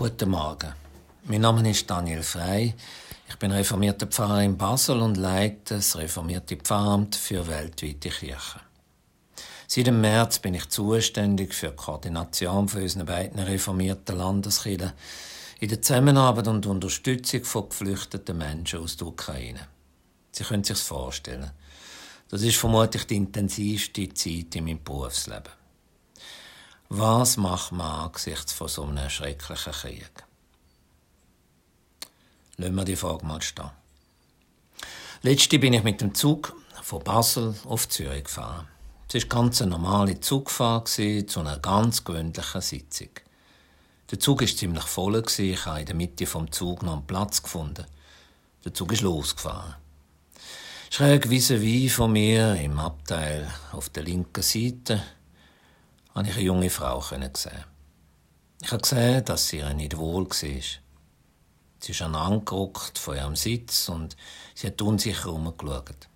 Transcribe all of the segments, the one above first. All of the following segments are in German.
Guten Morgen. Mein Name ist Daniel Frey. Ich bin reformierter Pfarrer in Basel und leite das reformierte Pfarramt für weltweite Kirchen. Seit dem März bin ich zuständig für die Koordination von unseren beiden reformierten Landeskirchen in der Zusammenarbeit und Unterstützung von geflüchteten Menschen aus der Ukraine. Sie können sich vorstellen. Das ist vermutlich die intensivste Zeit in meinem Berufsleben. Was macht man angesichts von so einem schrecklichen Krieg? Lassen wir die Frage mal stehen. Letzte bin ich mit dem Zug von Basel auf Zürich gefahren. Es war ganz eine normale Zugfahrt zu einer ganz gewöhnlichen Sitzung. Der Zug war ziemlich voll. Ich habe in der Mitte vom Zug noch einen Platz gefunden. Der Zug ist losgefahren. Schräg wie von mir im Abteil auf der linken Seite habe ich eine junge Frau sehen. Ich habe gesehen, dass sie ihr nicht wohl war. Sie ist angerückt von ihrem Sitz und sie hat unsicher herumgeschaut.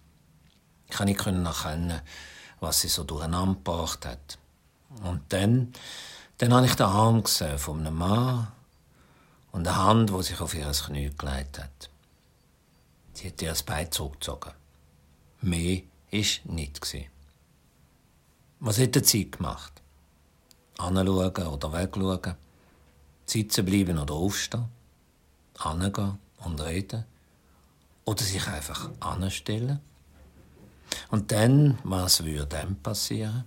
Ich konnte nicht erkennen, was sie so durcheinander gebracht hat. Und dann, dann habe ich den Arm gesehen von einem Mann und eine Hand, die sich auf ihr Knie gelegt hat. Sie hat ihr das Bein zurückgezogen. Mehr war nicht. Was hat sie gemacht? Anschauen oder wegschauen, sitzen bleiben oder aufstehen, angehen und reden oder sich einfach anstellen. Und dann, was würde dann passieren?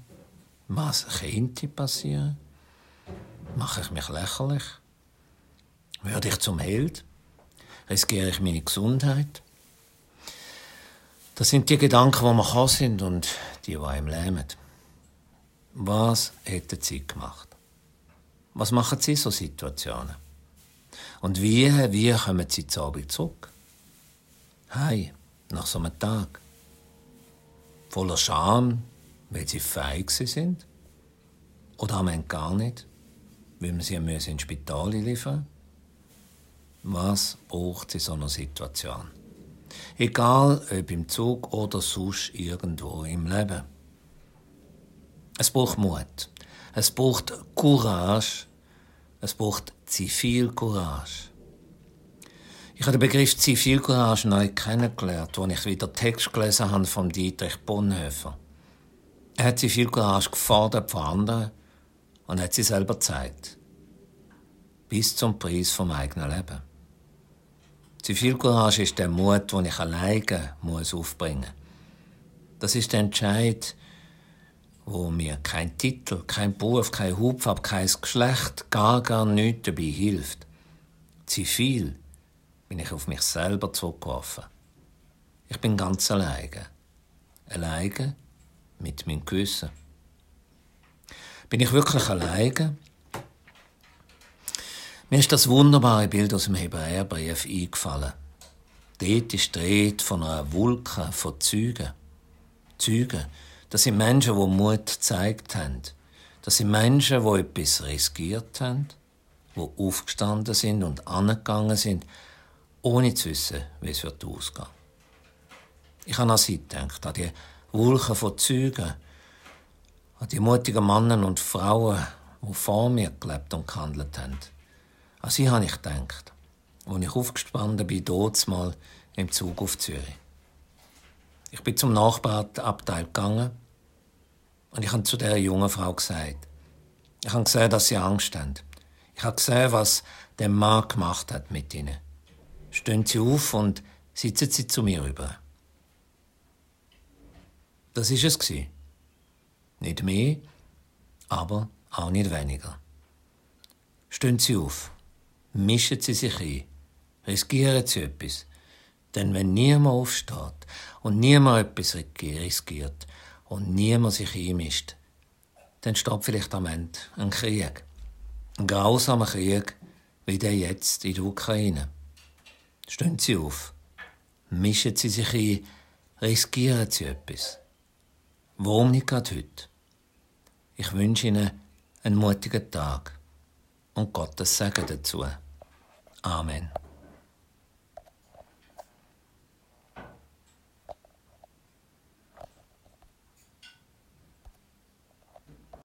Was könnte passieren? Mache ich mich lächerlich? Würde ich zum Held? Riskiere ich meine Gesundheit? Das sind die Gedanken, die man kann sind und die, die einem lähmen. Was hätten Sie gemacht? Was machen Sie in so Situationen? Und wie, wie kommen Sie zu Abend zurück? Hey, nach so einem Tag. Voller Scham, weil Sie feig sind? Oder am Ende gar nicht, weil man Sie ins Spital liefern Was braucht Sie in so einer Situation? Egal ob im Zug oder sonst irgendwo im Leben. Es braucht Mut. Es braucht Courage. Es braucht Zivilcourage. Ich habe den Begriff Zivilcourage neu kennengelernt, als ich wieder Text gelesen habe von Dietrich Bonhoeffer. Er hat Zivilcourage gefordert von anderen und hat sie selber gezeigt. Bis zum Preis vom eigenen Leben. Zivilcourage ist der Mut, den ich alleine muss aufbringen muss. Das ist der Entscheid, wo mir kein Titel, kein Beruf, kein Hubfarbe, kein Geschlecht, gar, gar nichts dabei hilft. Zivil bin ich auf mich selber zurückgeworfen. Ich bin ganz alleine. Alleine mit meinem Gewissen. Bin ich wirklich alleine? Mir ist das wunderbare Bild aus dem Hebräerbrief eingefallen. Dort ist die Rede von einer Wolke von Zeugen. Zeugen, das sind Menschen, die Mut gezeigt haben. Das sind Menschen, die etwas riskiert haben, die aufgestanden sind und angegangen sind, ohne zu wissen, wie es wird ausgehen. Ich habe an sie gedacht, an die Wolken von Zeugen, an die mutigen Männer und Frauen, die vor mir gelebt und gehandelt haben. An sie habe ich gedacht, als ich aufgestanden bin, dort mal im Zug auf Zürich. Ich bin zum Nachbarabteil gegangen und ich habe zu der jungen Frau gesagt, ich habe gesehen, dass sie Angst haben. Ich habe gesehen, was der Mann gemacht hat mit ihnen. Stehen Sie auf und sitzen Sie zu mir über. Das ist es Nicht mehr, aber auch nicht weniger. Stehen Sie auf, mischen Sie sich ein, riskieren Sie etwas, denn wenn niemand aufsteht und niemand etwas riskiert und niemand sich einmischt, dann steht vielleicht am Ende ein Krieg. Ein grausamer Krieg wie der jetzt in der Ukraine. Stehen Sie auf, mischen Sie sich ein, riskieren Sie etwas. Warum nicht gerade heute? Ich wünsche Ihnen einen mutigen Tag und Gottes Segen dazu. Amen.